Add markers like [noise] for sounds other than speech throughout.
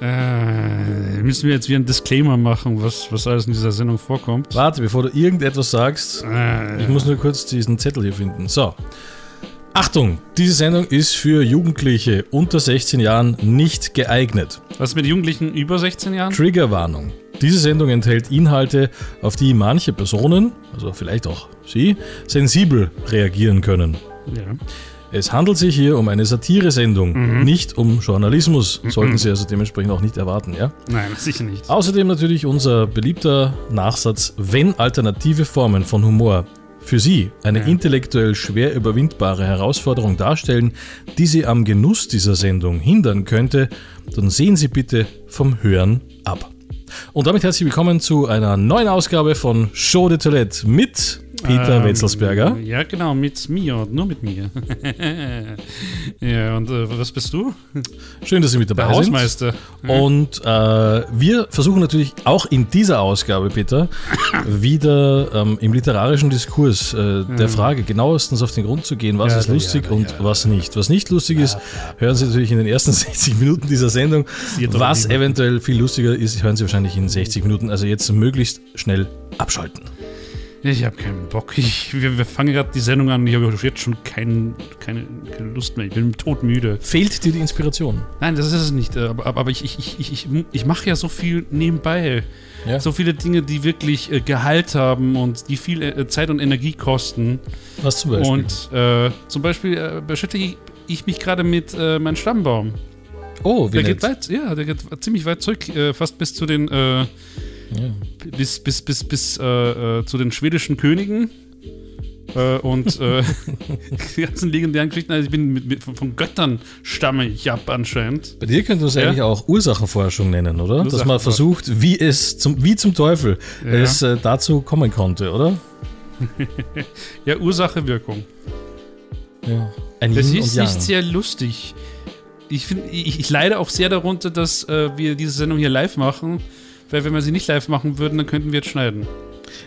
Äh, müssen wir jetzt wieder einen Disclaimer machen, was, was alles in dieser Sendung vorkommt? Warte, bevor du irgendetwas sagst, Äh, ich muss nur kurz diesen Zettel hier finden. So. Achtung, diese Sendung ist für Jugendliche unter 16 Jahren nicht geeignet. was mit Jugendlichen über 16 Jahren? Triggerwarnung. Diese Sendung enthält Inhalte, auf die manche Personen, also vielleicht auch Sie, sensibel reagieren können. Ja. Es handelt sich hier um eine Satiresendung, Mhm. nicht um Journalismus. Sollten Sie also dementsprechend auch nicht erwarten, ja? Nein, [laughs] sicher nicht. Außerdem natürlich unser beliebter Nachsatz, wenn alternative Formen von Humor für Sie eine Ja. intellektuell schwer überwindbare Herausforderung darstellen, die Sie am Genuss dieser Sendung hindern könnte, dann sehen Sie bitte vom Hören ab. Und damit herzlich willkommen zu einer neuen Ausgabe von Show de Toilette mit Peter Ähm, Wetzelsberger. Ja, genau, mit mir und nur mit mir. [laughs] ja, und äh, was bist du? Schön, dass Sie mit Der dabei sind. Hausmeister. Und äh, wir versuchen natürlich auch in dieser Ausgabe, Peter, [laughs] wieder ähm, im literarischen Diskurs äh, der Frage genauestens auf den Grund zu gehen, was Ja, ist lustig ja, und ja. was nicht. Was nicht lustig ist, hören Sie natürlich in den ersten [laughs] 60 Minuten dieser Sendung. Was eventuell viel lustiger ist, hören Sie wahrscheinlich in 60 Minuten. Also jetzt möglichst schnell abschalten. Ich habe keinen Bock. Ich, wir, wir fangen gerade die Sendung an. Ich habe jetzt schon kein, keine, keine Lust mehr. Ich bin todmüde. Fehlt dir die Inspiration? Nein, das ist es nicht. äh, Aber, aber ich, ich, ich, ich, ich mache ja so viel nebenbei. Ja. So viele Dinge, die wirklich äh, Gehalt haben und die viel äh, Zeit und Energie kosten. Was zum Beispiel? Und äh, zum Beispiel beschäftige ich- ich mich gerade mit meinem Stammbaum. oh, wie Der nett. geht weit, ja, der geht ziemlich weit zurück, fast bis zu den Ja. bis bis bis bis äh, äh, zu den schwedischen Königen. Äh, und äh, [laughs] [laughs] die ganzen legendären Geschichten, also ich bin mit, mit, von, Göttern stamme ich ab anscheinend. Bei dir könnte man es Ja. eigentlich auch Ursachenforschung nennen, oder? Dass man versucht, wie es zum, wie zum Teufel Ja. es äh, dazu kommen konnte, oder? [laughs] Ja, Ursache, Wirkung. Ja. Ein Das Yin ist nicht sehr lustig. Ich, find, ich, ich leide auch sehr darunter, dass äh, wir diese Sendung hier live machen. Weil wenn wir sie nicht live machen würden, dann könnten wir jetzt schneiden.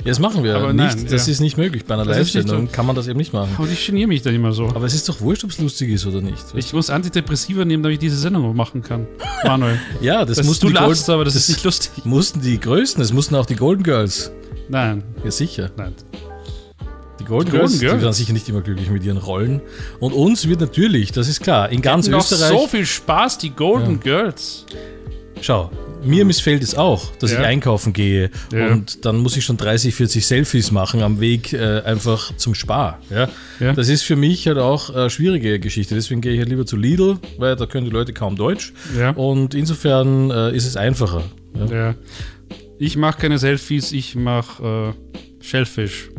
Ja, das machen wir Aber nicht. nein, das ja. ist nicht möglich. Bei einer Das Live-Sendung kann man das eben nicht machen. Und ich geniere mich dann immer so. Aber es ist doch wurscht, ob es lustig ist oder nicht. Ich muss Antidepressiva nehmen, damit ich diese Sendung machen kann. Manuel. [laughs] ja, das, Das mussten du die lachst, aber das, ist nicht lustig. [laughs] mussten die Größten, es mussten auch die Golden Girls. Nein, Ja, sicher. nein. Die Golden, Die Golden Girls, Girls. die waren sicher nicht immer glücklich mit ihren Rollen. Und uns wird natürlich, das ist klar, in ganz Österreich. so viel Spaß, die Golden Girls. Schau, mir missfällt es auch, dass Ja. ich einkaufen gehe Ja. und dann muss ich schon 30, 40 Selfies machen am Weg äh, einfach zum Spar. Ja? Ja. Das ist für mich halt auch eine schwierige Geschichte. Deswegen gehe ich halt lieber zu Lidl, weil da können die Leute kaum Deutsch. Und insofern äh, ist es einfacher. Ich mache keine Selfies, ich mache äh, Shellfish.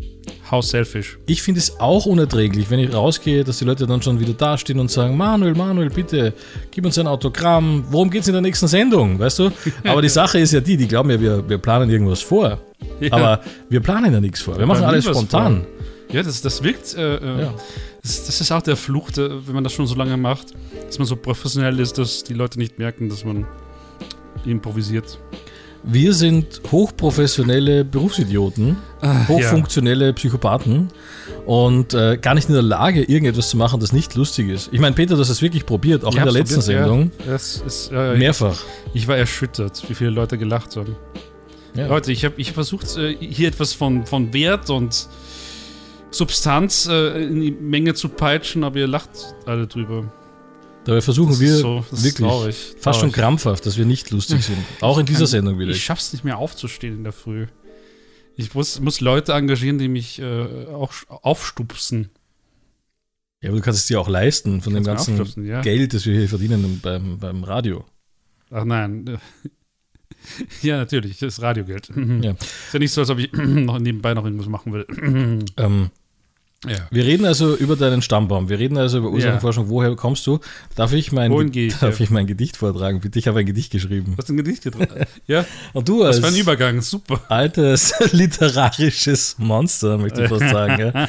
House Selfish. Ich finde es auch unerträglich, wenn ich rausgehe, dass die Leute dann schon wieder dastehen und sagen, Manuel, Manuel, bitte, gib uns ein Autogramm. Worum geht es in der nächsten Sendung, weißt du? Aber die [laughs] Sache ist ja die, die glauben ja, wir, wir planen irgendwas vor. Ja. Aber wir planen ja nichts vor. Wir machen planen alles spontan. Ja, das, das wirkt. Äh, äh, Ja. das, das ist auch der Fluch, der, wenn man das schon so lange macht, dass man so professionell ist, dass die Leute nicht merken, dass man improvisiert. Wir sind hochprofessionelle Berufsidioten, Ah, hochfunktionelle Psychopathen und äh, gar nicht in der Lage, irgendetwas zu machen, das nicht lustig ist. Ich meine, Peter, du hast es wirklich probiert, auch Ich in der letzten probiert, Sendung. Ja, ist, äh, Mehrfach. Ich war erschüttert, wie viele Leute gelacht haben. Ja. Leute, ich habe ich hab versucht, äh, hier etwas von, von Wert und Substanz äh, in die Menge zu peitschen, aber ihr lacht alle drüber. Dabei versuchen wir so- wirklich traurig, fast schon traurig. krampfhaft, dass wir nicht lustig sind. Auch in dieser kann- Sendung wieder. Ich schaff's nicht mehr aufzustehen in der Früh. Ich muss, muss Leute engagieren, die mich äh, auch aufstupsen. Ja, aber du kannst es dir auch leisten von dem ganzen ja. Geld, das wir hier verdienen beim, beim Radio. Ach nein. [laughs] Ja, natürlich, das ist Radiogeld. Ja. Ist ja nicht so, als ob ich [clears throat] noch nebenbei noch irgendwas machen will. Ähm, ja. wir reden also über deinen Stammbaum. Wir reden also über Ursachenforschung. Woher kommst du? Darf ich mein, ich, darf ja? ich mein Gedicht vortragen? Bitte, ich habe ein Gedicht geschrieben. Was ist ein Gedicht drin? Ja, [laughs] Und du das als war ein Übergang, super. altes [laughs] literarisches Monster, möchte ich fast sagen. Ja.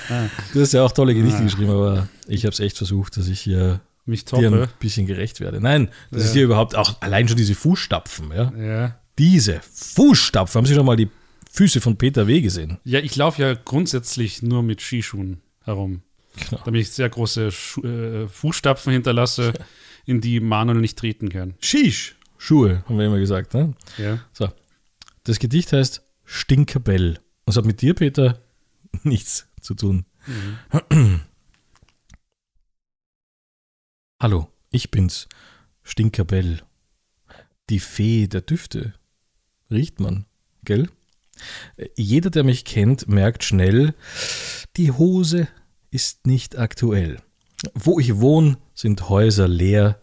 Du hast ja auch tolle Gedichte geschrieben, aber ich habe es echt versucht, dass ich hier Mich dir ein bisschen gerecht werde. Nein, das Ja. ist hier überhaupt auch allein schon diese Fußstapfen. Ja. Ja. Diese Fußstapfen. Haben Sie schon mal die Füße von Peter W. gesehen? Ja, ich laufe ja grundsätzlich nur mit Skischuhen herum. Genau. Damit ich sehr große Schu äh, Fußstapfen hinterlasse, [laughs] in die Manuel nicht treten kann. Shish. Schuhe, haben wir immer gesagt. Ne? Ja. So. Das Gedicht heißt Stinkerbell. Und es hat mit dir, Peter, [laughs] nichts zu tun. Hallo, ich bin's, Stinkerbell. Die Fee der Düfte. Riecht man, gell? Jeder, der mich kennt, merkt schnell, die Hose ist nicht aktuell. Wo ich wohne, sind Häuser leer,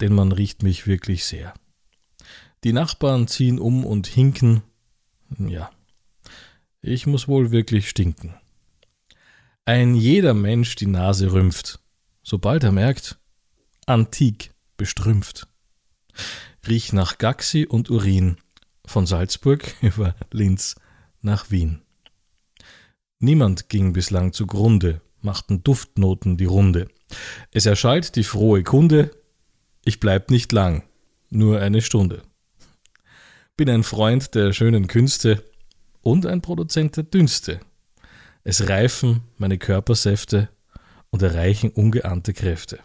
denn man riecht mich wirklich sehr. Die Nachbarn ziehen um und hinken. Ja, ich muss wohl wirklich stinken. Ein jeder Mensch die Nase rümpft, sobald er merkt, antik bestrümpft. Riech nach Gaxi und Urin, von Salzburg [laughs] über Linz nach Wien. Niemand ging bislang zugrunde, machten Duftnoten die Runde. Es erschallt die frohe Kunde, ich bleib nicht lang, nur eine Stunde. Bin ein Freund der schönen Künste und ein Produzent der Dünste. Es reifen meine Körpersäfte und erreichen ungeahnte Kräfte.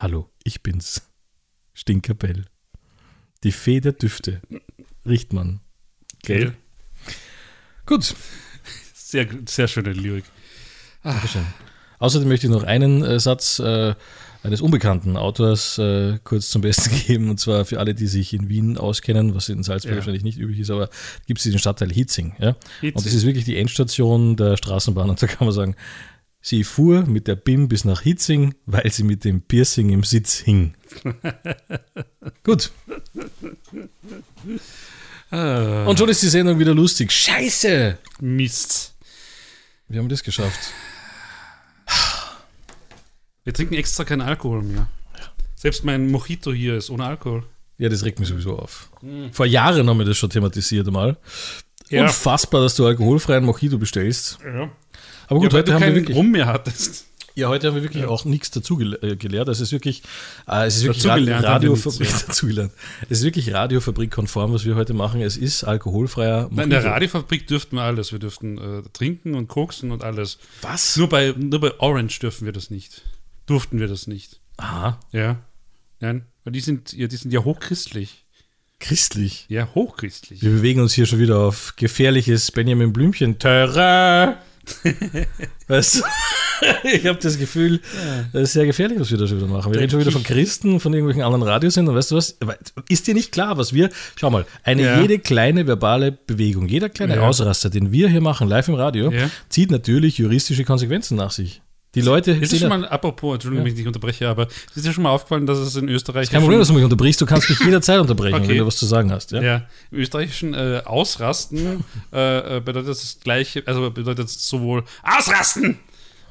Hallo, ich bin's. Stinkerbell. Die Fee der Düfte. Riecht man. Gell? Gut. Sehr, sehr schöne Lyrik. Dankeschön. Außerdem möchte ich noch einen äh, Satz äh, eines unbekannten Autors äh, kurz zum Besten [laughs] geben. Und zwar für alle, die sich in Wien auskennen, was in Salzburg Ja. wahrscheinlich nicht üblich ist, aber gibt es diesen Stadtteil Hitzing. Ja? Hitzing. Und das ist wirklich die Endstation der Straßenbahn. [laughs] Und da kann man sagen, sie fuhr mit der BIM bis nach Hitzing, weil sie mit dem Piercing im Sitz hing. [laughs] Gut. Ah, Und schon ist die Sendung wieder lustig. Scheiße! Mist. Wir haben das geschafft. Wir trinken extra keinen Alkohol mehr. Selbst mein Mojito hier ist ohne Alkohol. Ja, das regt mich sowieso auf. Vor Jahren haben wir das schon thematisiert einmal. Ja. Unfassbar, dass du alkoholfreien Mojito bestellst. Ja. Aber gut, ja, heute haben wir wirklich, Rum mehr hattest. ja, heute haben wir wirklich auch nichts dazu äh, gelehrt. Es ist wirklich, äh, es ist wirklich Radiofabrik nichts, dazugelernt. Es ist wirklich Radiofabrik-konform, was wir heute machen. Es ist alkoholfreier Nein, in der Mojito. Radiofabrik dürften wir alles. Wir dürften äh, trinken und koksen und alles. Was? Nur bei, nur bei Orange dürfen wir das nicht. Durften wir das nicht. Aha, Ja. Nein, weil die sind, ja, die sind ja hochchristlich. christlich. Ja, hochchristlich. Wir bewegen uns hier schon wieder auf gefährliches Benjamin Blümchen. [laughs] Weißt du? Ich habe das Gefühl, das ist sehr gefährlich, was wir da schon wieder machen. Wir reden schon wieder von Christen, von irgendwelchen anderen Radiosendern. Weißt du was? Ist dir nicht klar, was wir. Schau mal, eine Ja. jede kleine verbale Bewegung, jeder kleine Ja. Ausraster, den wir hier machen, live im Radio, Ja. zieht natürlich juristische Konsequenzen nach sich. Die Leute. Ist dir schon ja- mal, apropos, Entschuldigung, wenn ich dich unterbreche, aber ist dir schon mal aufgefallen, dass es in Österreich. kein Problem, dass du mich unterbrichst. Du kannst mich [laughs] jederzeit unterbrechen, Okay. wenn du was zu sagen hast. Ja? Ja, im österreichischen äh, Ausrasten äh, äh, bedeutet das gleiche, also bedeutet sowohl Ausrasten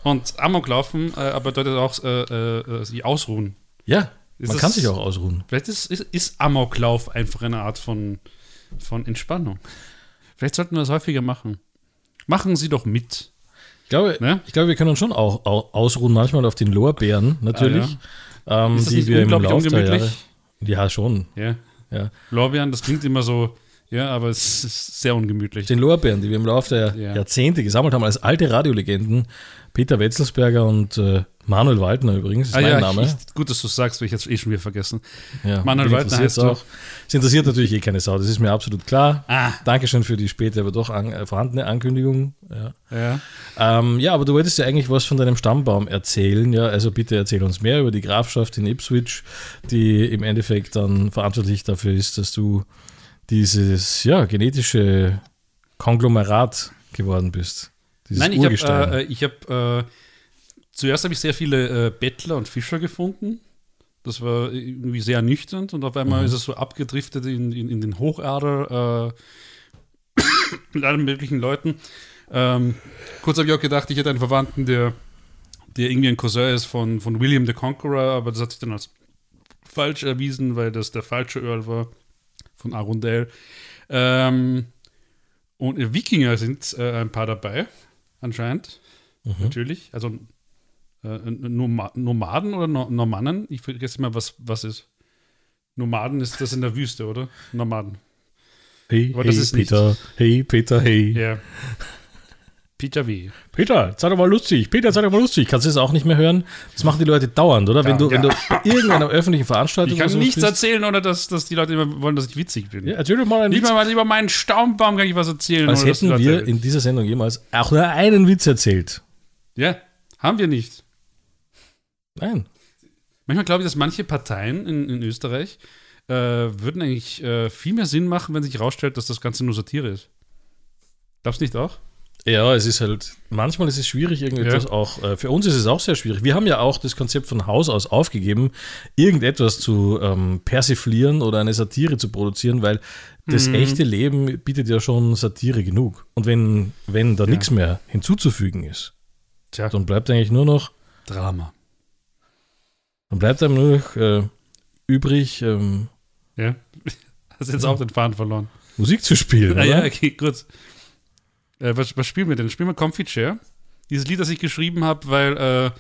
und Amoklaufen, äh, aber bedeutet auch äh, äh, sich ausruhen. ja Ist man das- kann sich auch ausruhen. Vielleicht ist, ist, ist Amoklauf einfach eine Art von, von Entspannung. Vielleicht sollten wir das häufiger machen. Machen Sie doch mit. Ich glaube, Ne? ich glaube, wir können uns schon auch, au- ausruhen, manchmal auf den Lorbeeren, natürlich, ähm, Ist das die wir im Laufe der Jahre. ungemütlich? Ja, schon. Ja. Ja. Lorbeeren, das klingt immer so, ja, aber es ist sehr ungemütlich. Den Lorbeeren, die wir im Laufe der Ja. Jahrzehnte gesammelt haben, als alte Radiolegenden, Peter Wetzelsberger und äh, Manuel Waldner übrigens, ist Ah mein ja, Name. ich, gut, dass du sagst, weil ich jetzt eh schon wieder vergessen. ja, Manuel Waldner heißt auch. Es interessiert natürlich eh keine Sau, das ist mir absolut klar. Ah. Dankeschön für die späte, aber doch an, äh, vorhandene Ankündigung. Ja. Ja. Ähm, ja, aber du wolltest ja eigentlich was von deinem Stammbaum erzählen. Ja, also bitte erzähl uns mehr über die Grafschaft in Ipswich, die im Endeffekt dann verantwortlich dafür ist, dass du dieses ja, genetische Konglomerat geworden bist. Dieses Nein, ich habe äh, ich hab, äh, zuerst habe ich sehr viele äh, Bettler und Fischer gefunden. Das war irgendwie sehr ernüchternd und auf einmal ist es so abgedriftet in, in, in den Hochader äh, [coughs] mit allen möglichen Leuten. Ähm, kurz habe ich auch gedacht, ich hätte einen Verwandten, der, der irgendwie ein Cousin ist von, von William the Conqueror, aber das hat sich dann als falsch erwiesen, weil das der falsche Earl war von Arundel. Ähm, und Wikinger sind äh, ein paar dabei, anscheinend. Natürlich. Also äh, Noma Nomaden oder no Normannen? Ich vergesse mal, was, was ist. Nomaden ist das in der Wüste, oder? Nomaden. hey, aber hey das ist nicht- Peter, hey Peter, hey. Ja. Peter W. Peter, sei doch mal lustig. Peter, sei doch mal lustig. Kannst du das auch nicht mehr hören? Das machen die Leute dauernd, oder? Wenn du, wenn du bei irgendeiner öffentlichen Veranstaltung Ich kann so nichts bist- erzählen, ohne dass, dass die Leute immer wollen, dass ich witzig bin. Ja, erzähl doch mal einen Nicht Witz. mal über meinen Staumbaum kann ich was erzählen. Als hätten wir in dieser Sendung jemals auch nur einen Witz erzählt. Ja, haben wir nicht. Nein. Manchmal glaube ich, dass manche Parteien in, in Österreich äh, würden eigentlich äh, viel mehr Sinn machen, wenn sich herausstellt, dass das Ganze nur Satire ist. Glaubst du nicht auch? Ja, es ist halt, manchmal ist es schwierig, irgendetwas Ja. auch, äh, für uns ist es auch sehr schwierig. Wir haben ja auch das Konzept von Haus aus aufgegeben, irgendetwas zu ähm, persiflieren oder eine Satire zu produzieren, weil das Mhm. echte Leben bietet ja schon Satire genug. Und wenn, wenn da Ja. nichts mehr hinzuzufügen ist, Tja, dann bleibt eigentlich nur noch, Drama. Dann bleibt einem nur noch äh, übrig, ähm, Ja. [laughs] Hast jetzt auch den Faden verloren. Musik zu spielen. Ah, oder? ja, okay, gut. Äh, was, was spielen wir denn? Spielen wir Comfy Chair? Dieses Lied, das ich geschrieben habe, weil äh,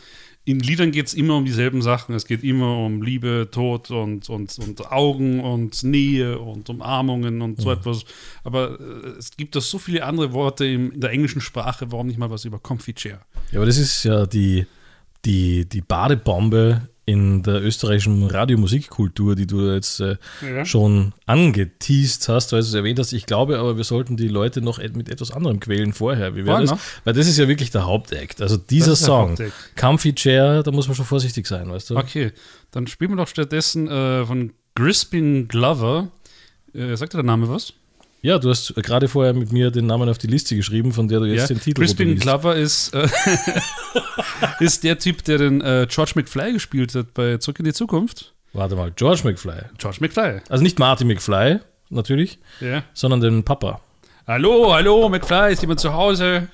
in Liedern geht es immer um dieselben Sachen. Es geht immer um Liebe, Tod und, und, und Augen und Nähe und Umarmungen und so etwas. Aber äh, es gibt doch so viele andere Worte im, in der englischen Sprache. Warum nicht mal was über Comfy Chair? Ja, aber das ist ja die, die, die Badebombe in der österreichischen Radiomusikkultur, die du jetzt äh, Ja. schon angeteased hast, weil du es erwähnt hast. Ich glaube aber, wir sollten die Leute noch et- mit etwas anderem quälen vorher. Wie wäre das? noch? Weil das ist ja wirklich der Hauptakt. Also dieser Song. Comfy Chair, da muss man schon vorsichtig sein, weißt du? Okay, dann spielen wir doch stattdessen äh, von Crispin Glover. Äh, sagt dir der Name was? Ja, du hast gerade vorher mit mir den Namen auf die Liste geschrieben, von der du jetzt den Titel Crispin. Glover ist, äh, [laughs] ist der Typ, der den äh, George McFly gespielt hat bei Zurück in die Zukunft. Warte mal, George McFly. George McFly. Also nicht Marty McFly, natürlich, Ja. sondern den Papa. Hallo, hallo, McFly, ist jemand zu Hause?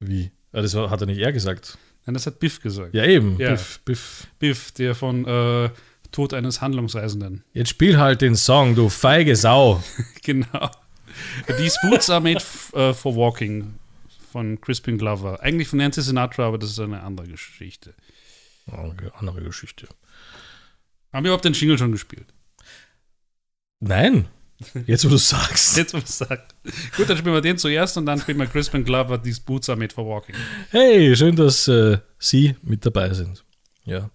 Wie? Ah, das hat er nicht er gesagt. Nein, das hat Biff gesagt. Ja, eben. Ja. Biff, Biff. Biff, der von äh, Tod eines Handlungsreisenden. Jetzt spiel halt den Song, du feige Sau. [laughs] genau. These boots are made äh, for walking von Crispin Glover. Eigentlich von Nancy Sinatra, aber das ist eine andere Geschichte. Okay, andere Geschichte. Haben wir überhaupt den Jingle schon gespielt? Nein. Jetzt, wo du sagst. [laughs] Jetzt, was sagt. Gut, dann spielen wir den zuerst und dann spielen wir Crispin Glover, These Boots are made for walking. Hey, schön, dass äh, Sie mit dabei sind. Ja.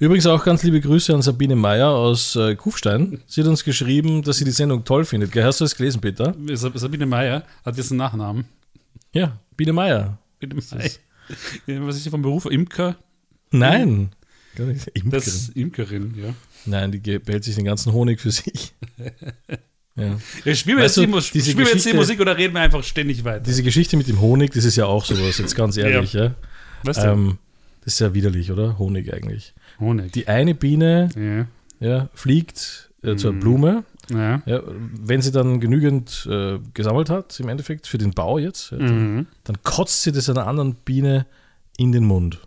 Übrigens auch ganz liebe Grüße an Sabine Meyer aus äh, Kufstein. Sie hat uns geschrieben, dass sie die Sendung toll findet. Gell, Hast du das gelesen, Peter? Sab- Sabine Meyer hat jetzt einen Nachnamen. Ja, Biene Meyer. Bitte Meyer. Ja, Was ist sie vom Beruf? Imker? Nein. Gar nicht. Das Imkerin. ist Imkerin, ja. Nein, die behält sich den ganzen Honig für sich. [laughs] Ja. ja spielen wir Weißt jetzt, du, die, Mus spielen wir jetzt die Musik oder reden wir einfach ständig weiter? Diese Geschichte mit dem Honig, das ist ja auch sowas, jetzt ganz ehrlich. Ja. Was denn? Ähm, das ist ja widerlich, oder? Honig eigentlich. Honig. Die eine Biene ja. ja, fliegt äh, zur Mhm. Blume. Ja. Ja, wenn sie dann genügend äh, gesammelt hat, im Endeffekt für den Bau jetzt, ja, Mhm. dann kotzt sie das einer anderen Biene in den Mund.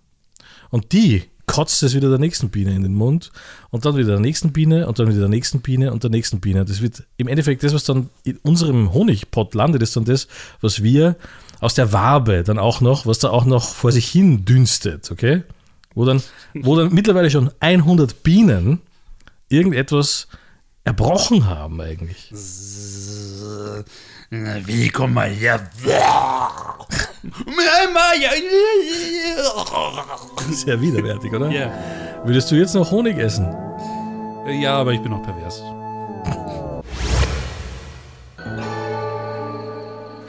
Und die kotzt es wieder der nächsten Biene in den Mund und dann wieder der nächsten Biene und dann wieder der nächsten Biene und der nächsten Biene. Das wird im Endeffekt das, was dann in unserem Honigpott landet, ist dann das, was wir aus der Wabe dann auch noch, was da auch noch vor sich hin dünstet, okay? Wo dann, wo dann mittlerweile schon 100 Bienen irgendetwas erbrochen haben eigentlich. Wie komm mal her? [laughs] Sehr widerwärtig, oder? ja. Würdest du jetzt noch Honig essen? ja, aber ich bin auch pervers.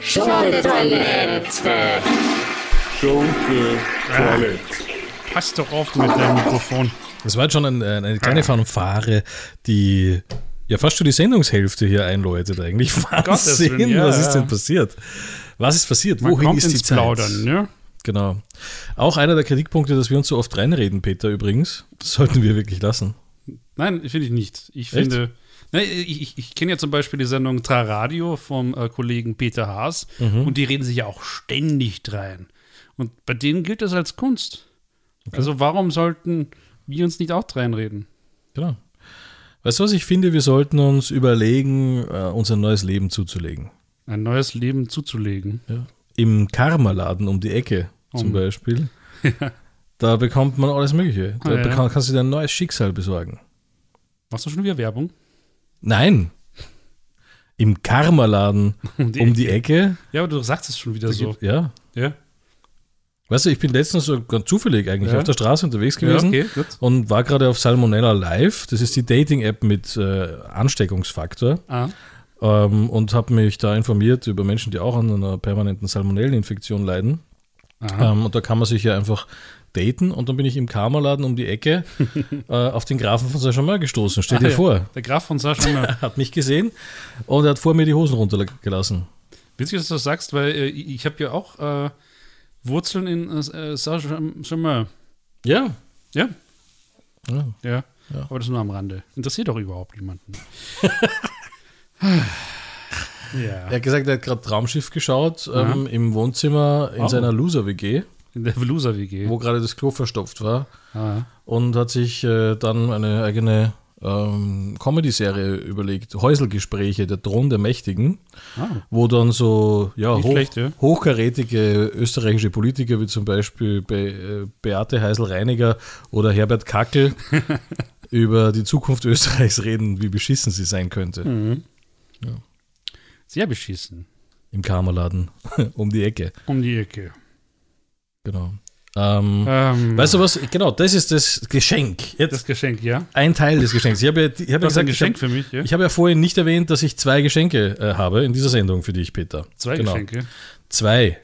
Schunke-Toilette. Schunke-Toilette. Pass doch auf mit deinem Mikrofon. Das war jetzt schon ein, eine kleine Fanfare, die ja fast schon die Sendungshälfte hier einläutet eigentlich. Wahnsinn, Willen, ja, was ist ja. denn passiert? Was ist passiert? Man Wohin kommt ist die ins Zeit? Plaudern, ne? Genau. Auch einer der Kritikpunkte, dass wir uns so oft reinreden, Peter, übrigens. Das sollten wir wirklich lassen. Nein, finde ich nicht. Ich Echt? finde, ich, ich, ich kenne ja zum Beispiel die Sendung Traradio vom äh, Kollegen Peter Haas Mhm. und die reden sich ja auch ständig drein. Und bei denen gilt das als Kunst. Also warum sollten wir uns nicht auch reinreden? Genau. Weißt du was, ich finde, wir sollten uns überlegen, äh, uns ein neues Leben zuzulegen. Ein neues Leben zuzulegen. Ja. Im Karma-Laden um die Ecke zum Um- Beispiel. [laughs] Da bekommt man alles Mögliche. Da Ah, ja. kannst du dir ein neues Schicksal besorgen. Machst du schon wieder Werbung? Nein. im Karma-Laden [laughs] Um die um die Ecke. Ja, aber du sagst es schon wieder Da so. gibt- Ja. Ja, Weißt du, ich bin letztens so ganz zufällig eigentlich Ja. auf der Straße unterwegs ja gewesen okay, gut. und war gerade auf Salmonella Live. Das ist die Dating-App mit äh, Ansteckungsfaktor. Ah, Ähm, und habe mich da informiert über Menschen, die auch an einer permanenten Salmonelleninfektion leiden. Ähm, und da kann man sich ja einfach daten. Und dann bin ich im Karma-Laden um die Ecke [laughs] äh, auf den Grafen von Saint-Germain gestoßen. Stell dir Ah, ja. vor. Der Graf von. Er [laughs] hat mich gesehen und er hat vor mir die Hosen runtergelassen. Witzig, dass du das sagst, weil äh, ich, habe ja auch äh, Wurzeln in äh, Saint-Germain. Ja. Ja, ja. ja, Ja. Aber das nur am Rande. Interessiert doch überhaupt niemanden. [laughs] ja. Er hat gesagt, er hat gerade Traumschiff geschaut ähm, im Wohnzimmer in Oh. seiner Loser-WG, In der Velusa-WG. wo gerade das Klo verstopft war. Ah, und hat sich äh, dann eine eigene ähm, Comedy-Serie überlegt, Häuselgespräche, der Thron der Mächtigen, ah. wo dann so ja, hoch, schlecht, ja. hochkarätige österreichische Politiker wie zum Beispiel Be äh, Beate Heisel-Reiniger oder Herbert Kackel [laughs] über die Zukunft Österreichs reden, wie beschissen sie sein könnte. Mhm. Ja. Sehr beschissen. Im Karmaladen [laughs] um die Ecke. Um die Ecke. Genau. Ähm, Ähm, Weißt du was? Genau, das ist das Geschenk. Jetzt das Geschenk, ja? ein Teil des Geschenks. Ich habe ja, ich habe ja Du hast ein gesagt, ich habe Geschenk für mich, ja? Ich habe ja vorhin nicht erwähnt, dass ich zwei Geschenke äh, habe in dieser Sendung für dich, Peter. Zwei Genau. Geschenke. Zwei,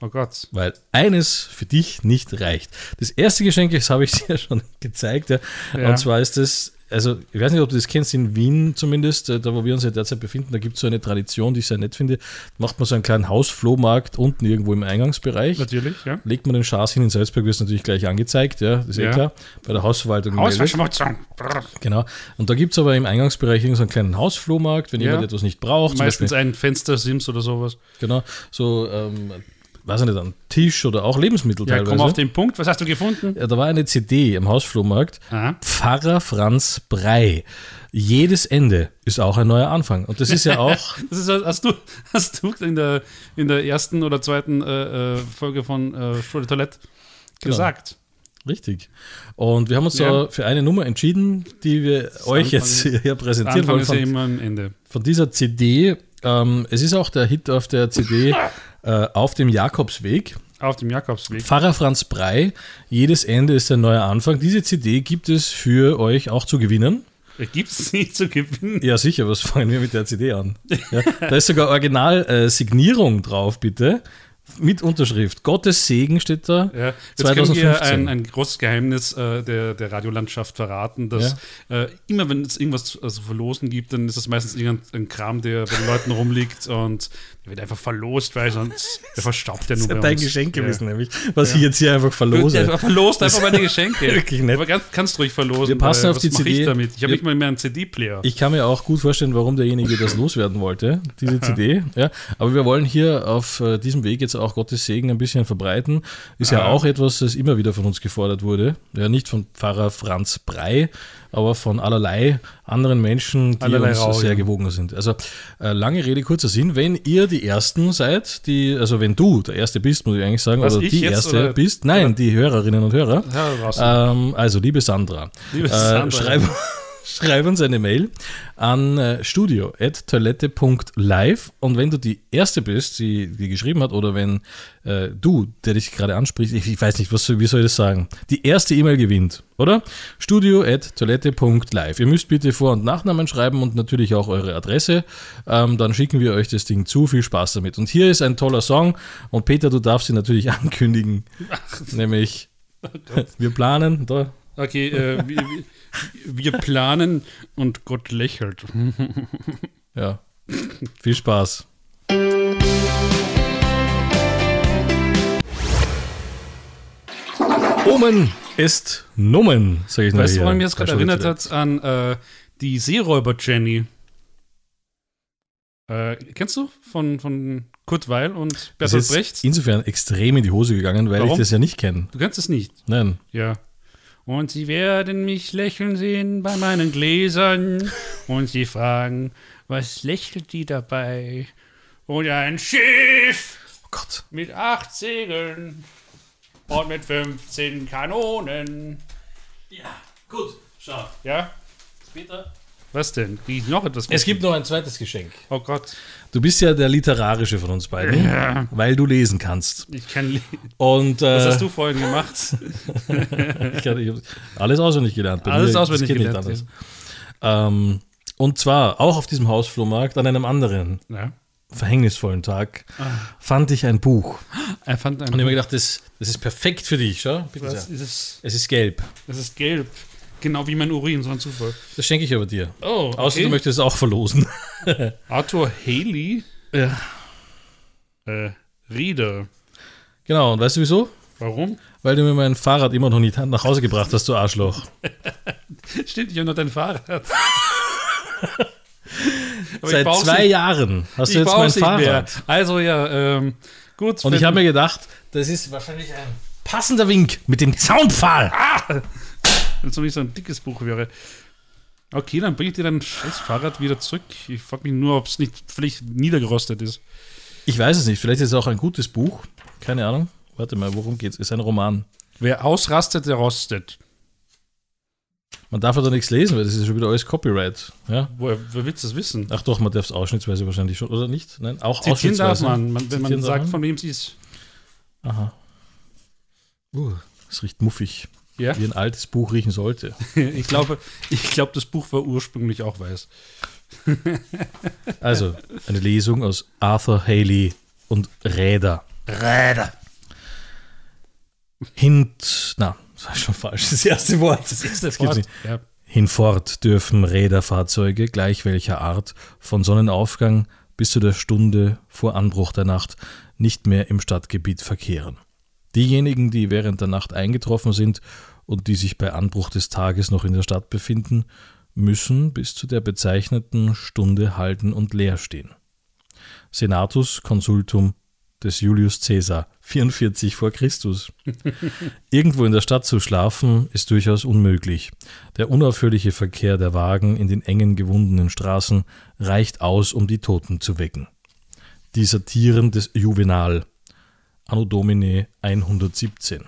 Oh Gott. weil eines für dich nicht reicht. Das erste Geschenk, das habe ich [laughs] dir ja schon gezeigt, ja. Ja. und zwar ist das, also ich weiß nicht, ob du das kennst, in Wien zumindest, äh, da wo wir uns ja derzeit befinden, da gibt es so eine Tradition, die ich sehr nett finde, macht man so einen kleinen Hausflohmarkt unten irgendwo im Eingangsbereich. Natürlich, ja. Legt man den Schaß hin, in Salzburg wird es natürlich gleich angezeigt, ja, das ist eh Ja. klar, bei der Hausverwaltung. Hausverschmutzung. Genau. Und da gibt es aber im Eingangsbereich irgend so einen kleinen Hausflohmarkt, wenn Ja. jemand etwas nicht braucht. Meistens Beispiel, ein Fenster-Sims oder sowas. genau, so, ähm, weiß ich nicht, ein Tisch oder auch Lebensmittel Ja, teilweise. komm auf den Punkt. Was hast du gefunden? ja, da war eine CD im Hausflohmarkt. Aha. Pfarrer Franz Brei. Jedes Ende ist auch ein neuer Anfang. Und das ist ja auch, [laughs] Das ist, hast du, hast du in der, in der ersten oder zweiten äh, äh, Folge von äh, Schule Toilette Genau. gesagt. richtig. Und wir haben uns Ja. da für eine Nummer entschieden, die wir euch jetzt Anfang- hier Der präsentieren Anfang wollen. ist ja Von, immer am Ende. von dieser CD. Ähm, es ist auch der Hit auf der CD [laughs] äh, Auf dem Jakobsweg. Auf dem Jakobsweg. Pfarrer Franz Brei, jedes Ende ist ein neuer Anfang. Diese CD gibt es für euch auch zu gewinnen. Gibt es nie zu gewinnen? Ja, sicher, was fangen wir mit der CD an? Ja, da ist sogar Original-Signierung drauf, bitte. Mit Unterschrift. Gottes Segen steht da. Ja, jetzt können wir 2015. ein, ein großes Geheimnis äh, der, der Radiolandschaft verraten, dass äh, immer wenn es irgendwas zu also verlosen gibt, dann ist das meistens irgendein Kram, der bei den Leuten rumliegt und der wird einfach verlost, weil sonst der verstaubt ja nur Das ist dein. Geschenk Ja. gewesen, nämlich, was ich jetzt hier einfach verlose. der verlost einfach meine Geschenke. [laughs] Wirklich nett. Aber ganz, kannst ruhig verlosen. Wir passen weil auf die CD. Ich damit? Ich habe Ja. nicht mal mehr einen CD-Player. Ich kann mir auch gut vorstellen, warum derjenige das loswerden wollte, diese CD. Ja, aber wir wollen hier auf äh, diesem Weg jetzt auch Gottes Segen ein bisschen verbreiten. Ist ja Ah. auch etwas, das immer wieder von uns gefordert wurde. Ja, nicht von Pfarrer Franz Brei, aber von allerlei anderen Menschen, die Allerlei uns Rau, sehr ja. gewogen sind. Also äh, lange Rede, kurzer Sinn. Wenn ihr die Ersten seid, die, also wenn du der Erste bist, muss ich eigentlich sagen, Was, oder die Erste oder- bist, nein, die Hörerinnen und Hörer, Ja, ähm, also, liebe Sandra, Liebe äh, Sandra. schreib, schreib uns eine Mail an äh, studio.toilette.live und wenn du die Erste bist, die, die geschrieben hat, oder wenn äh, du, der dich gerade anspricht, ich, ich weiß nicht, was, wie soll ich das sagen, die erste E-Mail gewinnt, oder? studio.toilette.live. Ihr müsst bitte Vor- und Nachnamen schreiben und natürlich auch eure Adresse. Ähm, dann schicken wir euch das Ding zu. Viel Spaß damit. Und hier ist ein toller Song und Peter, du darfst ihn natürlich [laughs] ankündigen, nämlich wir planen, da Okay, äh, wir, wir- planen und Gott lächelt. [laughs] Ja. Viel Spaß. Omen ist Nummen, sage ich nur Weißt du, woran mir das gerade erinnert hat? An äh, die Seeräuber Jenny. Äh, kennst du? Von, von Kurt Weil und Das Bertolt ist Brecht? insofern extrem in die Hose gegangen, weil Warum? ich das ja nicht kenne. Du kennst es nicht. Nein. Ja. Und sie werden mich lächeln sehen bei meinen Gläsern. Und sie fragen, was lächelt die dabei? Und ein Schiff Oh Gott. mit acht Segeln und mit 15 Kanonen. Ja, gut. Schau. Ja? Peter, Was denn? Krieg ich noch etwas? Es gibt noch ein zweites Geschenk. Oh Gott. Du bist ja der literarische von uns beiden, Ja. weil du lesen kannst. Ich kann. Und äh, Was hast du vorhin gemacht? [laughs] ich kann, ich hab alles auswendig gelernt. Bei Alles mir, auswendig geht nicht gelernt, anders. Ähm, und zwar auch auf diesem Hausflohmarkt an einem anderen ja. verhängnisvollen Tag Ah. fand ich ein Buch. Er fand ein. Und ich habe mir gedacht, das, das ist perfekt für dich. Schau, bitte was sehr. ist es? Es ist gelb. Es ist gelb. Genau wie mein Urin, so ein Zufall. Das schenke ich aber dir. Oh, Außer du möchtest es auch verlosen. [laughs] Arthur Haley, ja. äh, Rieder. Genau, und weißt du wieso? Warum? Weil du mir mein Fahrrad immer noch nicht nach Hause gebracht hast, du Arschloch. [laughs] Stimmt, ich habe noch dein Fahrrad. [laughs] Seit zwei nicht- Jahren hast du jetzt mein nicht mehr. Fahrrad. Also ja, ähm, gut. Und ich habe mir gedacht, das ist wahrscheinlich ein passender Wink mit dem Zaunpfahl. Wenn es noch nicht so ein dickes Buch wäre. Okay, dann bringe ich dir dein scheiß Fahrrad wieder zurück. Ich frage mich nur, ob es nicht vielleicht niedergerostet ist. Ich weiß es nicht, vielleicht ist es auch ein gutes Buch. Keine Ahnung. Warte mal, worum geht's? Ist ein Roman. Wer ausrastet, der rostet. Man darf aber nichts lesen, weil das ist schon wieder alles Copyright. Ja? Woher wer willst das wissen? Ach doch, man darf es ausschnittsweise wahrscheinlich schon, oder nicht? Nein, auch Zitieren darf ausschnittsweise. man, man wenn man darf sagt, man? von wem sie ist. Aha. Uh, es riecht muffig. Ja? Wie ein altes Buch riechen sollte. [laughs] Ich glaube, ich glaube, das Buch war ursprünglich auch weiß. Also, eine Lesung aus Arthur Haley und Räder. Räder. Hint, na, das ist schon falsch, das erste Wort. Das, erste gibt's Wort. nicht. Ja. Hinfort dürfen Räderfahrzeuge, gleich welcher Art, von Sonnenaufgang bis zu der Stunde vor Anbruch der Nacht nicht mehr im Stadtgebiet verkehren. Diejenigen, die während der Nacht eingetroffen sind und die sich bei Anbruch des Tages noch in der Stadt befinden, müssen bis zu der bezeichneten Stunde halten und leer stehen. Senatus Consultum des Julius Caesar, 44 vor Christus. [laughs] Irgendwo in der Stadt zu schlafen ist durchaus unmöglich. Der unaufhörliche Verkehr der Wagen in den engen gewundenen Straßen reicht aus, um die Toten zu wecken. Die Satiren des Juvenal, Anno Domini 117.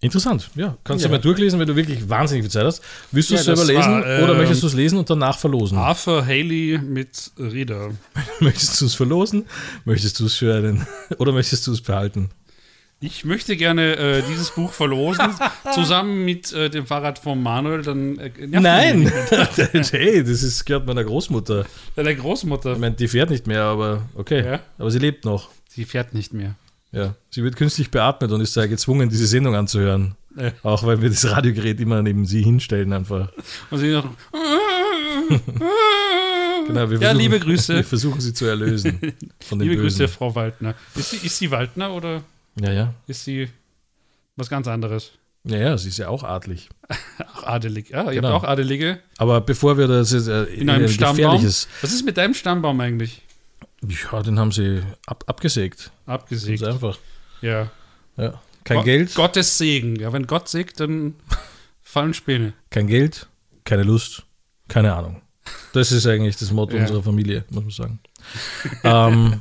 Interessant, ja. Kannst Ja. du mal durchlesen, wenn du wirklich wahnsinnig viel Zeit hast. Willst du Ja, es selber lesen war, ähm, oder möchtest du es lesen und danach verlosen? Arthur Haley mit Räder. [laughs] Möchtest du es verlosen? Möchtest du es für einen [laughs] oder möchtest du es behalten? Ich möchte gerne äh, dieses Buch verlosen, [laughs] zusammen mit äh, dem Fahrrad von Manuel. Dann, äh, Nein! [laughs] hey, das ist, gehört meiner Großmutter. nicht. Deine Großmutter, Ich meine, die fährt nicht mehr, aber okay. Ja. Aber sie lebt noch. sie fährt nicht mehr. Ja. Sie wird künstlich beatmet und ist da gezwungen, diese Sendung anzuhören. Ja. Auch weil wir das Radiogerät immer neben sie hinstellen einfach. Und sie noch, [laughs] Genau, wir ja, versuchen- liebe Wir Grüße. versuchen sie zu erlösen von den Liebe Bösen. Grüße, Frau Waldner. Ist sie, ist sie Waldner oder Ja, ja. ist sie was ganz anderes? Ja, ja, sie ist ja auch adlig. Auch [laughs] adelig. Ja, ihr Genau. habt auch Adelige Aber bevor wir das jetzt äh, in einem ein Stammbaum. Was ist mit deinem Stammbaum eigentlich? Ja, den haben sie ab, abgesägt. Abgesägt. Ganz einfach. Ja. Ja. Kein Go- Geld, Gottes Segen. Ja, wenn Gott sägt, dann [laughs] fallen Späne. kein Geld, keine Lust, keine Ahnung. Das ist eigentlich das Motto Ja. unserer Familie, muss man sagen. [laughs] ähm,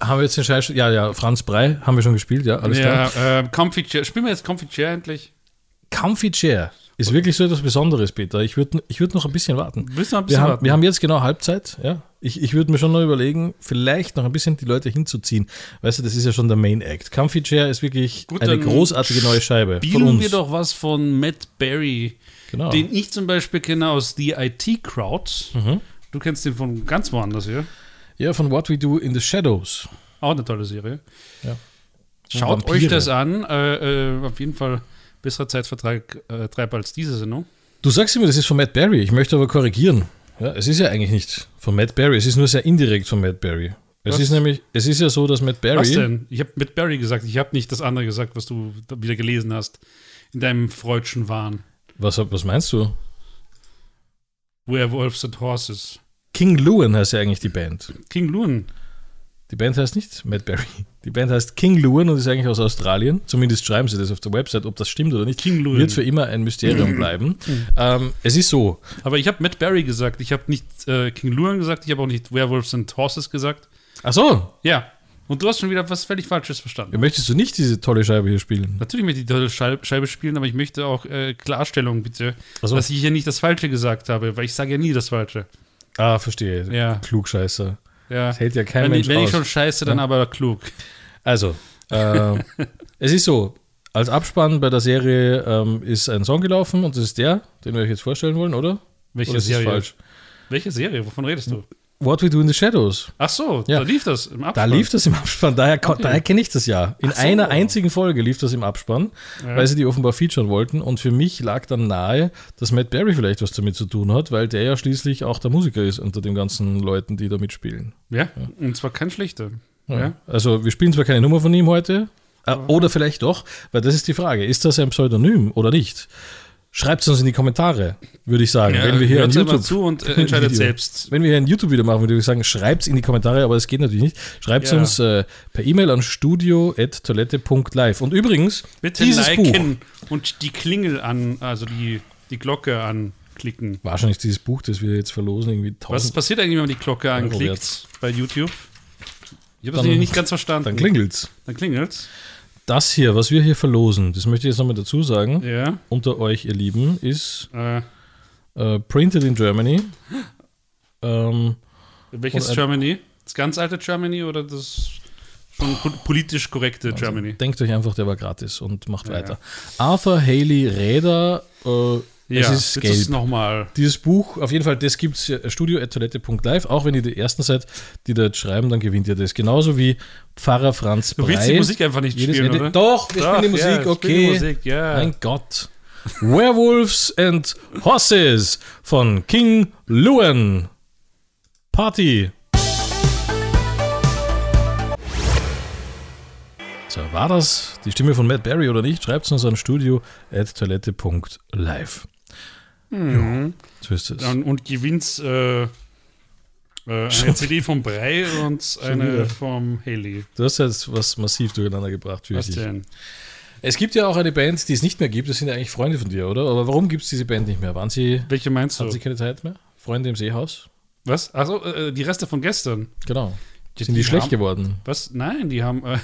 haben wir jetzt den Scheiß. Ja, ja, Franz Brei haben wir schon gespielt, ja, alles klar. ja, äh, Comfy Chair. Spielen wir jetzt Comfy Chair endlich? Comfy Chair ist wirklich so etwas Besonderes, Peter. Ich würde ich würd noch ein bisschen warten. Willst du noch ein Wir bisschen haben, warten? wir haben jetzt genau Halbzeit, ja. Ich, ich würde mir schon noch überlegen, vielleicht noch ein bisschen die Leute hinzuziehen. Weißt du, das ist ja schon der Main Act. Comfy Chair ist wirklich Gut, eine großartige neue Scheibe von Spielen uns. wir doch was von Matt Berry, genau. den ich zum Beispiel kenne aus The IT Crowd. Mhm. Du kennst den von ganz woanders hier. Ja, von What We Do in the Shadows. Auch eine tolle Serie. Ja. Schaut Vampire. euch das an. Äh, äh, auf jeden Fall besserer Zeitvertrag äh, Treib als diese Sendung. Du sagst immer, das ist von Matt Berry. Ich möchte aber korrigieren. Ja, es ist ja eigentlich nicht von Matt Berry. Es ist nur sehr indirekt von Matt Berry. Es Was? ist nämlich, es ist ja so, dass Matt Berry. Was denn? Ich habe Matt Berry gesagt. Ich habe nicht das andere gesagt, was du da wieder gelesen hast. In deinem freudschen Wahn. Was, was meinst du? Werewolves and Horses. King Luan heißt ja eigentlich die Band. King Luan. Die Band heißt nicht Matt Berry. Die Band heißt King Luan und ist eigentlich aus Australien. Zumindest schreiben sie das auf der Website. Ob das stimmt oder nicht, King Luan. wird für immer ein Mysterium [clears throat] bleiben. ähm, es ist so. Aber ich habe Matt Berry gesagt. Ich habe nicht äh, King Luan gesagt. Ich habe auch nicht Werewolves and Horses gesagt. Ach so. Ja. Und du hast schon wieder was völlig Falsches verstanden. Möchtest du nicht diese tolle Scheibe hier spielen? Natürlich möchte ich die tolle Scheibe Scheibe spielen, aber ich möchte auch äh, Klarstellung, bitte. So. Dass ich hier nicht das Falsche gesagt habe, weil ich sage ja nie das Falsche. Ah, verstehe. Ja. Klugscheißer. Ja. Das hält ja kein Wenn, Mensch ich, wenn ich aus. schon scheiße, dann Ja. aber klug. Also, äh, [laughs] es ist so, als Abspann bei der Serie ähm, ist ein Song gelaufen und das ist der, den wir euch jetzt vorstellen wollen, oder? Welche oder Serie? Welche Serie? Wovon redest du? What We Do in the Shadows. Ach so, Ja. da lief das im Da Abspann. lief das im Abspann, daher, Okay. daher kenne ich das ja. In so. einer einzigen Folge lief das im Abspann, Ja. weil sie die offenbar featuren wollten. Und für mich lag dann nahe, dass Matt Berry vielleicht was damit zu tun hat, weil der ja schließlich auch der Musiker ist unter den ganzen Leuten, die da mitspielen. Ja, und zwar kein schlechter. Ja. Ja. Also wir spielen zwar keine Nummer von ihm heute, äh, oder vielleicht doch, weil das ist die Frage, ist das ein Pseudonym oder nicht? Schreibt es uns in die Kommentare, würde ich sagen. wenn wir hier ein hört YouTube zu und äh, entscheidet [laughs] Video. selbst. wenn wir hier ein YouTube-Video machen, würde ich sagen, schreibt es in die Kommentare, aber es geht natürlich nicht. Schreibt es Ja. uns äh, per E-Mail an studio.toilette.live. Und übrigens, Bitte dieses Buch, liken und die Klingel an, also die, die Glocke anklicken. wahrscheinlich dieses Buch, das wir jetzt verlosen, irgendwie Was 1000, passiert eigentlich, wenn man die Glocke anklickt bei YouTube? Ich habe das nicht ganz verstanden. dann klingelt's. Dann klingelt's. Das hier, was wir hier verlosen, das möchte ich jetzt nochmal dazu sagen, Ja. unter euch, ihr Lieben, ist Äh, äh, Printed in Germany. Ähm, welches Germany? Das ganz alte Germany oder das schon po- politisch korrekte Germany? Denkt euch einfach, der war gratis und macht Ja, weiter. Arthur Haley Räder, äh, es ist gelb. nochmal. Dieses Buch, auf jeden Fall, das gibt es studio.toilette.live. Auch wenn ihr die Ersten seid, die da jetzt schreiben, dann gewinnt ihr das. Genauso wie Pfarrer Franz Du willst die Musik einfach nicht Jedes spielen, Ende- oder? Doch, wir spielen die Musik, ja, spiel okay. Die Musik, ja. Mein Gott. [laughs] Werewolves and Horses von King Luan. Party. So, war das die Stimme von Matt Berry oder nicht? Schreibt es uns an studio.toilette.live. Mhm. So ist es. Und, und gewinnt äh, äh, eine CD vom Brei und eine vom Haley. Du hast jetzt was massiv durcheinander gebracht, für Was dich. denn? Es gibt ja auch eine Band, die es nicht mehr gibt. Das sind ja eigentlich Freunde von dir, oder? Aber warum gibt es diese Band nicht mehr? Waren sie, Welche meinst du? hatten sie keine Zeit mehr? Freunde im Seehaus? Was? Achso, äh, die Reste von gestern. Genau. Sind die, schlecht haben, geworden? Was? Nein, die haben, äh,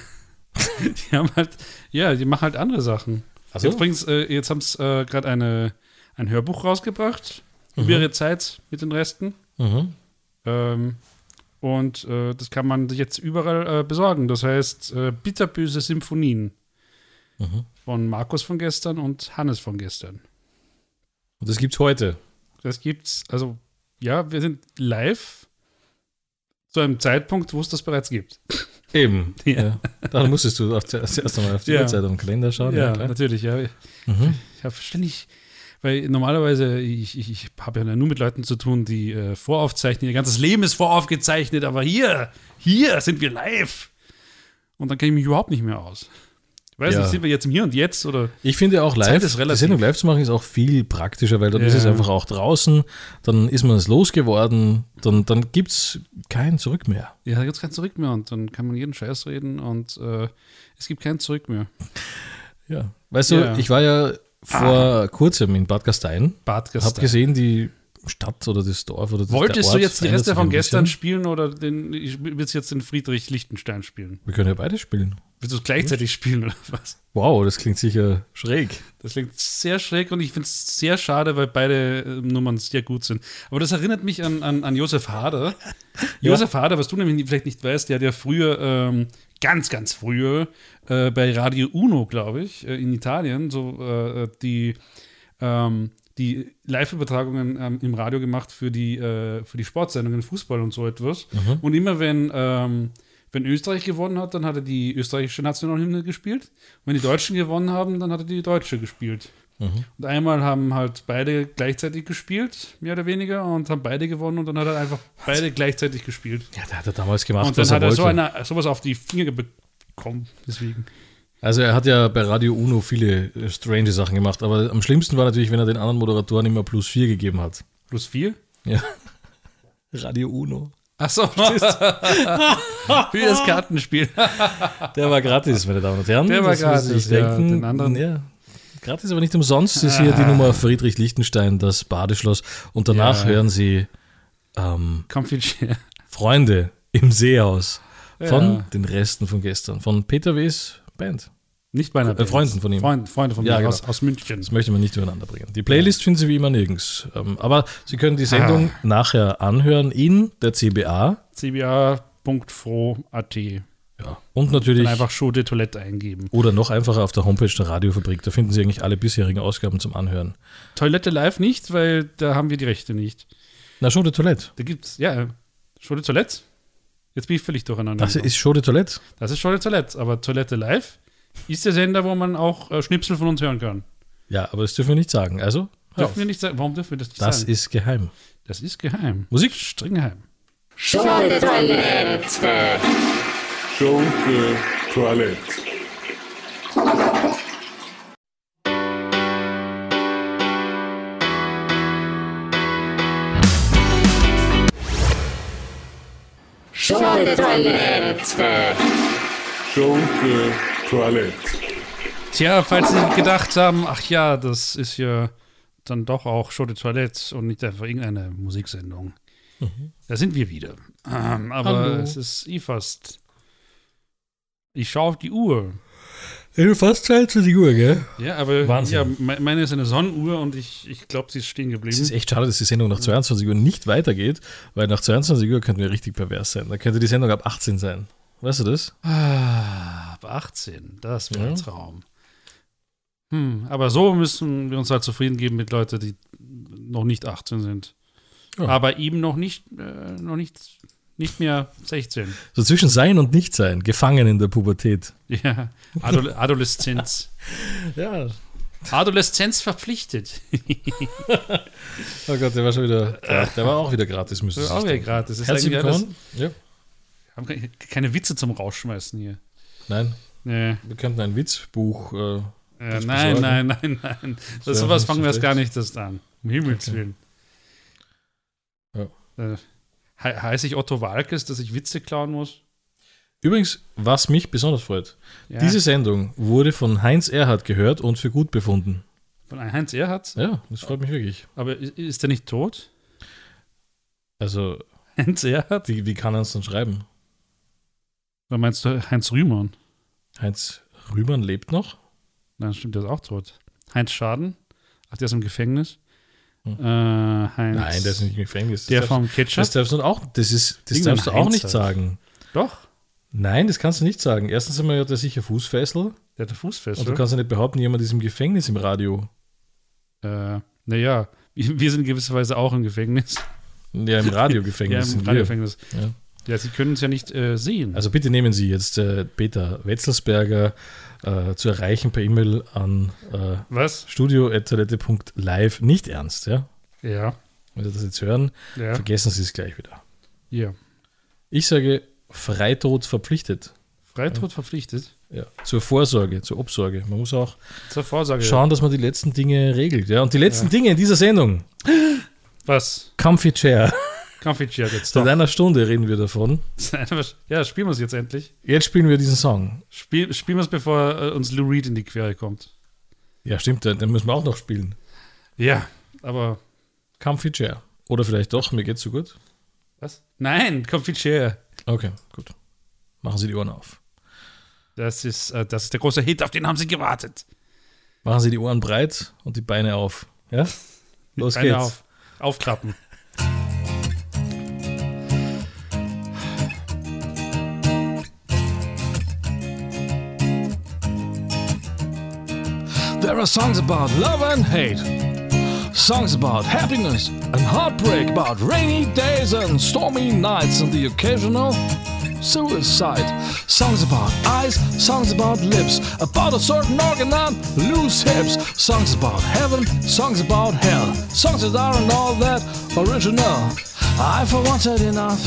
[laughs] die haben halt, ja, die machen halt andere Sachen. Ach so? Jetzt, übrigens, äh, jetzt haben sie äh, gerade eine, ein Hörbuch rausgebracht über ihre Zeit mit den Resten. Mhm. Ähm, und äh, das kann man sich jetzt überall äh, besorgen. Das heißt, äh, Bitterböse Symphonien Mhm. von Markus von gestern und Hannes von gestern. Und das gibt's heute. Das gibt's, also ja, wir sind live zu einem Zeitpunkt, wo es das bereits gibt. [laughs] Eben. Ja. Ja. Dann musstest du auch zuerst erst einmal auf die Ja. Uhrzeit am Kalender schauen. Ja, klar. natürlich, ja. Mhm. Ich habe ständig, weil normalerweise, ich, ich, ich habe ja nur mit Leuten zu tun, die äh, voraufzeichnen. Ihr ganzes Leben ist voraufgezeichnet, aber hier, hier sind wir live. Und dann kenne ich mich überhaupt nicht mehr aus. Ich weiß Ja. nicht, sind wir jetzt im Hier und Jetzt oder? Ich finde auch live, ist die. Sendung live zu machen ist auch viel praktischer, weil dann ist Ja. es einfach auch draußen, dann ist man es losgeworden, dann, dann gibt es kein Zurück mehr. Ja, da gibt es kein Zurück mehr und dann kann man jeden Scheiß reden und äh, es gibt kein Zurück mehr. Ja. Weißt du, Ja. Ah. ich war ja vor kurzem in Bad Gastein, Bad Gastein. gesehen, die Stadt oder das Dorf oder das Wolltest Ort du jetzt die Reste von gestern spielen oder den, ich will jetzt den Friedrich Lichtenstein spielen? Wir können ja beide spielen. Willst du es gleichzeitig spielen oder was? Wow, das klingt sicher schräg. Das klingt sehr schräg und ich finde es sehr schade, weil beide äh, Nummern sehr gut sind. Aber das erinnert mich an, an, an Josef Hader. [laughs] Ja. Josef Hader, was du nämlich vielleicht nicht weißt, der hat ja früher, ähm, ganz, ganz früher, äh, bei Radio Uno, glaube ich, äh, in Italien, so äh, die, ähm, die Live-Übertragungen ähm, im Radio gemacht für die, äh, für die Sportsendungen, Fußball und so etwas. Mhm. Und immer wenn, ähm, wenn Österreich gewonnen hat, dann hat er die österreichische Nationalhymne gespielt. Und wenn die Deutschen gewonnen haben, dann hat er die deutsche gespielt. Mhm. Und einmal haben halt beide gleichzeitig gespielt, mehr oder weniger, und haben beide gewonnen und dann hat er einfach beide gleichzeitig gespielt. Ja, der hat er damals gemacht, und dann was er hat er wollte. so eine, sowas auf die Finger bekommen. Deswegen. Also er hat ja bei Radio Uno viele äh, strange Sachen gemacht, aber am schlimmsten war natürlich, wenn er den anderen Moderatoren immer plus 4 gegeben hat. Plus vier? Ja. [laughs] Radio Uno. Achso. Für [laughs] [laughs] das Kartenspiel. Der war gratis, meine Damen und Herren. Der war Das muss gratis, ich ja, denken. den anderen- Ja. Gratis, aber nicht umsonst ist hier die Nummer Friedrich Lichtenstein, das Badeschloss. Und danach Ja. hören Sie ähm. [laughs] Freunde im Seehaus von Ja. den Resten von gestern, von Peter W.'s Band. Nicht meiner Äh, Freunden von ihm. Freund, Freunde von Ja, mir genau. aus, aus München. Das möchte man nicht übereinander bringen. Die Playlist finden Sie wie immer nirgends. Ähm, aber Sie können die Sendung Ah. nachher anhören in der CBA. cba.fro.at. Ja. Und Dann natürlich, einfach Show de Toilette eingeben. oder noch einfacher auf der Homepage der Radiofabrik. Da finden Sie eigentlich alle bisherigen Ausgaben zum Anhören. Toilette live nicht, weil da haben wir die Rechte nicht. Na, Show de Toilette. Da gibt's, ja, Show de Toilette. Jetzt bin ich völlig durcheinander. Das ist Show de Toilette. das ist Show de Toilette, aber Toilette live ist der Sender, wo man auch äh, Schnipsel von uns hören kann. Ja, aber das dürfen wir nicht sagen. Also. Dürfen wir nicht sagen. Warum dürfen wir das nicht das sagen? ist geheim. das ist geheim. Musik. Streng geheim. Show de Toilette. Show de Toilette. Show de Toilette. De Toilette. Tja, falls Sie gedacht haben, ach ja, das ist ja dann doch auch Show de Toilette und nicht einfach irgendeine Musiksendung. Da sind wir wieder. Ähm, aber Mhm. Hallo. es ist eh fast. Ich schaue auf die Uhr. Fast 22 Uhr, gell? Ja, aber Wahnsinn. ja, me- meine ist eine Sonnenuhr und ich, ich glaube, sie ist stehen Es geblieben. ist echt schade, dass die Sendung nach 22 Uhr nicht weitergeht, weil nach 22 Uhr könnten wir richtig pervers sein. Da könnte die Sendung ab 18 sein. Weißt du das? Ah, ab 18, das wäre ein Ja. Traum. Hm, aber so müssen wir uns halt zufrieden geben mit Leuten, die noch nicht 18 sind. Ja. Aber eben noch nicht, äh, noch nicht, nicht mehr 16. So zwischen Sein und Nichtsein, gefangen in der Pubertät. Ja, Adol Adoleszenz. [laughs] Ja. Adoleszenz verpflichtet. [laughs] Oh Gott, der war schon wieder. Der, war auch wieder gratis, müsste ist auch wieder gratis. Das Herzlich willkommen. Ja. Wir haben keine, Witze zum Rausschmeißen hier. Nein, Nee. wir könnten ein Witzbuch. Äh, Äh, Das nein, nein, nein, nein. Das wäre sowas fangen wir erst gar nicht erst an. Um Himmels Okay. Willen. Ja. Äh, he heiße ich Otto Walkes, dass ich Witze klauen muss? Übrigens, was mich besonders freut, Ja. diese Sendung wurde von Heinz Erhardt gehört und für gut befunden. Von Heinz Erhardt? Ja, das freut mich wirklich. Aber ist der nicht tot? Also, Heinz Erhardt? wie, wie kann er es dann schreiben? Oder meinst du Heinz Rühmann? Heinz Rühmann lebt noch? Nein, stimmt, der ist auch tot. Heinz Schaden? Ach, der ist im Gefängnis. Hm. Äh, Heinz. Nein, der ist nicht im Gefängnis. Das Der darfst- vom Ketchup? Das darfst du auch, das ist, das Irgendein darfst du auch Heinz nicht halt. sagen. Doch, Nein, das kannst du nicht sagen. Erstens einmal hat er sicher Fußfessel der hat eine Fußfessel. und du kannst ja nicht behaupten, jemand ist im Gefängnis im Radio. äh, naja, [laughs] wir sind in gewisser Weise auch im Gefängnis. Ja, im [laughs] Ja, Radiogefängnis. im sind wir. Radiogefängnis. Ja. Ja, sie können es ja nicht äh, sehen. Also bitte nehmen Sie jetzt äh, Peter Wetzelsberger äh, zu erreichen per E-Mail an äh, Was? studio.toilette.live nicht ernst. Ja? Ja. Wenn Sie das jetzt hören, Ja. vergessen Sie es gleich wieder. ja. Ich sage Freitod verpflichtet. Freitod verpflichtet. Ja, zur Vorsorge, zur Obsorge. Man muss auch Zur Vorsorge. schauen, dass man die letzten Dinge regelt. Ja? Und die letzten Dinge in dieser Sendung, Was? Comfy Chair. Kaffee-Chair jetzt Seit einer Stunde reden wir davon. ja, spielen wir es jetzt endlich. Jetzt spielen wir diesen Song. Spiel, spielen wir es, bevor äh, uns Lou Reed in die Quere kommt. Ja, stimmt, den den müssen wir auch noch spielen. Ja, aber Comfy Chair. Oder vielleicht doch, mir geht's so gut. was? Nein, Kaffee-Chair. Okay, gut. Machen Sie die Ohren auf. Das ist, äh, das ist der große Hit, auf den haben sie gewartet. Machen Sie die Ohren breit und die Beine auf. Ja? Los Beine geht's. auf. Aufklappen. There are songs about love and hate, songs about happiness and heartbreak, about rainy days and stormy nights, and the occasional suicide. Songs about eyes, songs about lips, about a certain organ and loose hips. Songs about heaven, songs about hell, songs that aren't all that original. I for once had enough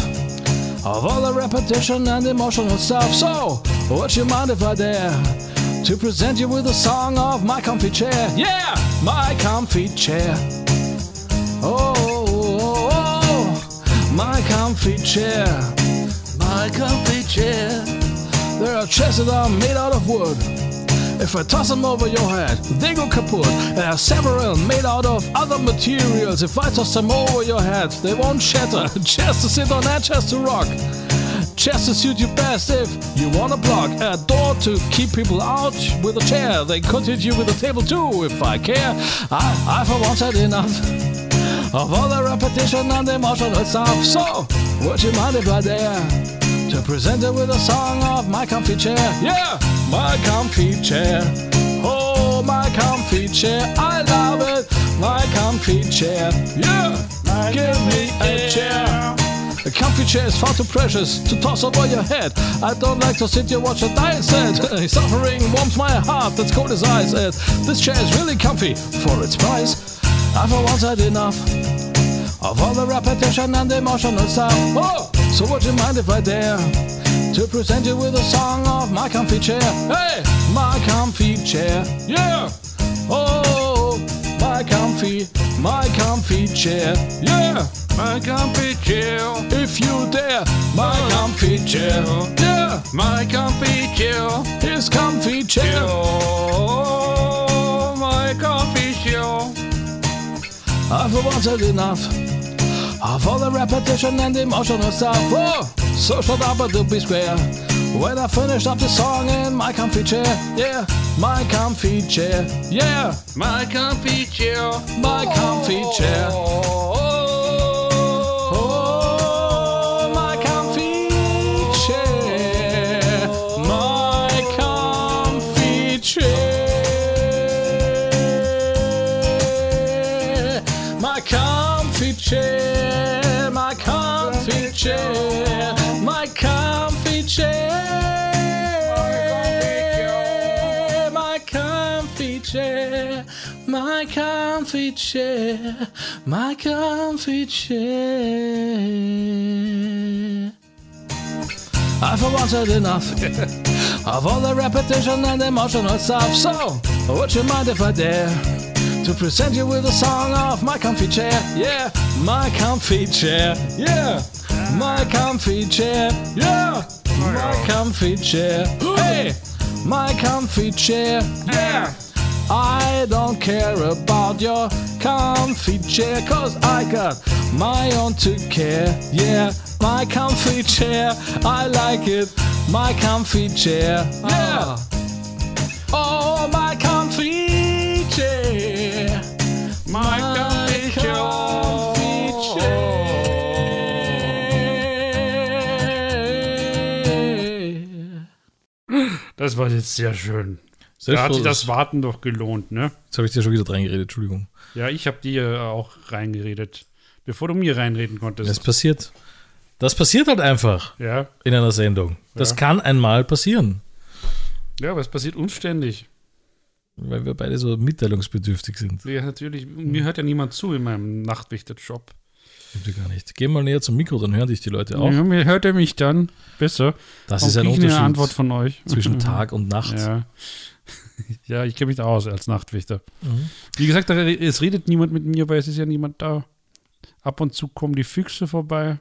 of all the repetition and emotional stuff. So, would you mind if I dare to present you with a song of my comfy chair? Yeah, my comfy chair. Oh, oh, oh, my comfy chair. My comfy chair. There are chairs that are made out of wood. If I toss them over your head, they go kaput. There are several made out of other materials. If I toss them over your head, they won't shatter. [laughs] Chairs to sit on and chairs to rock. Chairs to suit you best if you wanna block a door to keep people out with a chair. They could hit you with a table too if I care. I, I for once had enough of all the repetition and emotional stuff. So, would you mind if I dare to present it with a song of my comfy chair? Yeah, my comfy chair. Oh, my comfy chair. I love it. My comfy chair. Yeah, give me a chair. A comfy chair is far too precious to toss over your head. I don't like to sit here watch a die instead. [laughs] Suffering warms my heart, that's cold as ice. This chair is really comfy for its price. I for once had enough of all the repetition and emotional stuff. Oh, so would you mind if I dare to present you with a song of my comfy chair? Hey, my comfy chair, yeah. Oh, my comfy, my comfy chair, yeah. My comfy chair, If you dare, my comfy chair, yeah. my comfy chair, His comfy chair. oh, my comfy chair. I've wanted enough of all the repetition and emotional stuff. Oh, so shut up and don't be square. When I finished up the song in my comfy chair, yeah, my comfy chair, yeah, My comfy chair, my comfy chair. Oh, comfy chair, my comfy chair. I've wanted enough [laughs] of all the repetition and emotional stuff. So, would you mind if I dare to present you with a song of my comfy chair? Yeah, my comfy chair. Yeah, my comfy chair. Yeah, my comfy chair. Hey, my comfy chair. Yeah. I don't care about your comfy chair, cause I got my own to care. Yeah, my comfy chair, I like it. My comfy chair, yeah. Oh, my comfy chair, my comfy chair. Das war jetzt sehr schön. Da hat sich das Warten doch gelohnt, ne? Jetzt habe ich dir schon wieder reingeredet, Entschuldigung. Ja, ich habe dir auch reingeredet, bevor du mir reinreden konntest. Das passiert. Das passiert halt einfach ja, in einer Sendung. Das Ja. kann einmal passieren, ja, aber es passiert uns ständig. weil wir beide so mitteilungsbedürftig sind. Ja, natürlich. Mir hört ja niemand zu in meinem Nachtwächterjob. Stimmt ja gar nicht. Geh mal näher zum Mikro, dann hören dich die Leute auch. Ja, mir hört er mich dann besser. Das Auch ist ein ich eine Unterschied Antwort von euch. zwischen [laughs] Tag und Nacht. Ja. [laughs] ja, ich kenne mich da aus als Nachtwächter. Mhm. Wie gesagt, es redet niemand mit mir, weil es ist ja niemand da. Ab und zu kommen die Füchse vorbei.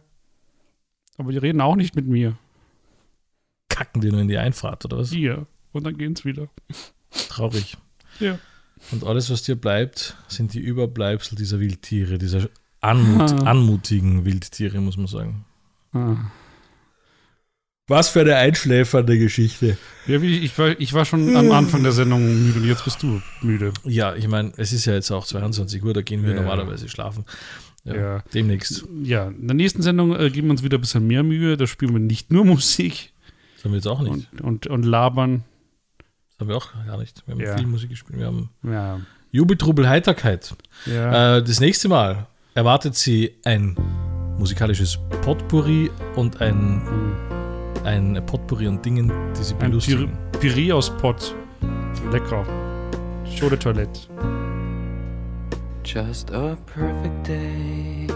Aber die reden auch nicht mit mir. Kacken die nur in die Einfahrt, oder was? Hier. Und dann gehen's wieder. Traurig. Ja. Und alles, was dir bleibt, sind die Überbleibsel dieser Wildtiere, dieser anmut Ah. [laughs] anmutigen Wildtiere, muss man sagen. Ah. Was für eine einschläfernde Geschichte. Ja, ich, war, ich war schon am Anfang der Sendung müde und jetzt bist du müde. Ja, ich meine, es ist ja jetzt auch 22 Uhr, da gehen wir Ja. normalerweise schlafen. Ja, Ja. Demnächst. Ja, in der nächsten Sendung äh, geben wir uns wieder ein bisschen mehr Mühe. Da spielen wir nicht nur Musik Das haben wir jetzt auch nicht. und, und, und labern. Das haben wir auch gar nicht. Wir haben Ja. viel Musik gespielt. Wir haben Ja. Jubel, Trubel, Heiterkeit. ja. Äh, das nächste Mal erwartet sie ein musikalisches Potpourri und ein, ein Potpourri an Dingen, die sie Ein belustigen. Püree aus Pott. Lecker. Show de Toilette. Just a perfect day.